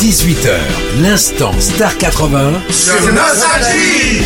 18h, l'instant Star 80 sur Nostalgie.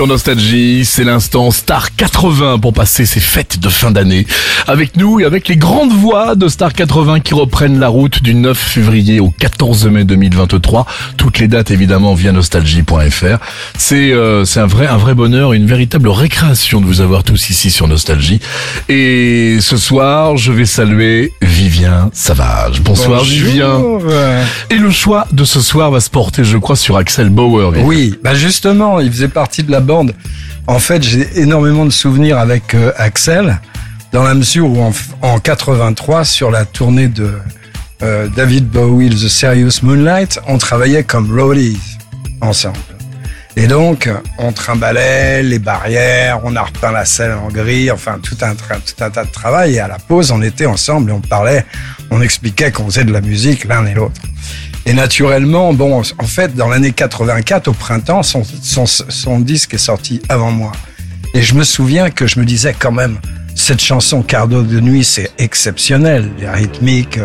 Sur Nostalgie, c'est l'instant Star 80 pour passer ces fêtes de fin d'année. Avec nous et avec les grandes voix de Star 80 qui reprennent la route du 9 février au 14 mai 2023. Toutes les dates évidemment via nostalgie.fr. C'est euh, c'est un vrai un vrai bonheur, une véritable récréation de vous avoir tous ici sur Nostalgie. Et ce soir, je vais saluer Vivien Savage. Bonsoir Vivien. Et le choix de ce soir va se porter, je crois, sur Axel Bauer. Vivien. Oui, bah justement, il faisait partie de la En fait, j'ai énormément de souvenirs avec euh, Axel, dans la mesure où en, en 83, sur la tournée de euh, David Bowie, The Serious Moonlight, on travaillait comme roadies ensemble. Et donc, on trimballait les barrières, on a repeint la scène en gris, enfin tout un, tout un tas de travail. Et à la pause, on était ensemble et on parlait, on expliquait qu'on faisait de la musique l'un et l'autre. Et naturellement, bon, en fait, dans l'année 84, au printemps, son, disque est sorti avant moi. Et je me souviens que je me disais quand même, cette chanson Cardo de nuit, c'est exceptionnel. Les rythmiques,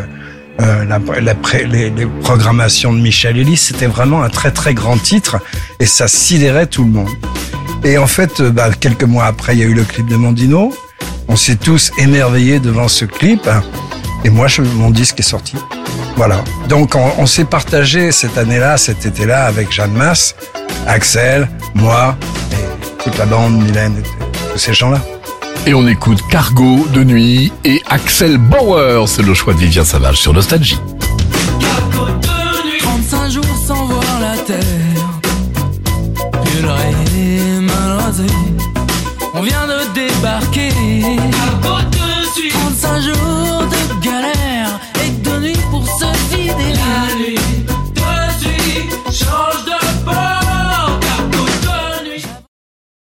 euh, la, la pré- les, programmations de Michel Elie, c'était vraiment un très très grand titre et ça sidérait tout le monde. Et en fait, euh, bah, quelques mois après, il y a eu le clip de Mondino. On s'est tous émerveillés devant ce clip. Et moi, mon disque est sorti. Voilà. Donc on, s'est partagé cette année-là, cet été-là, avec Jeanne Masse, Axel, moi et toute la bande, Mylène, tous ces gens-là. Et on écoute Cargo de nuit et Axel Bauer. C'est le choix de Vivien Savage sur Nostalgie. Cargo de nuit. 35 jours sans voir la terre.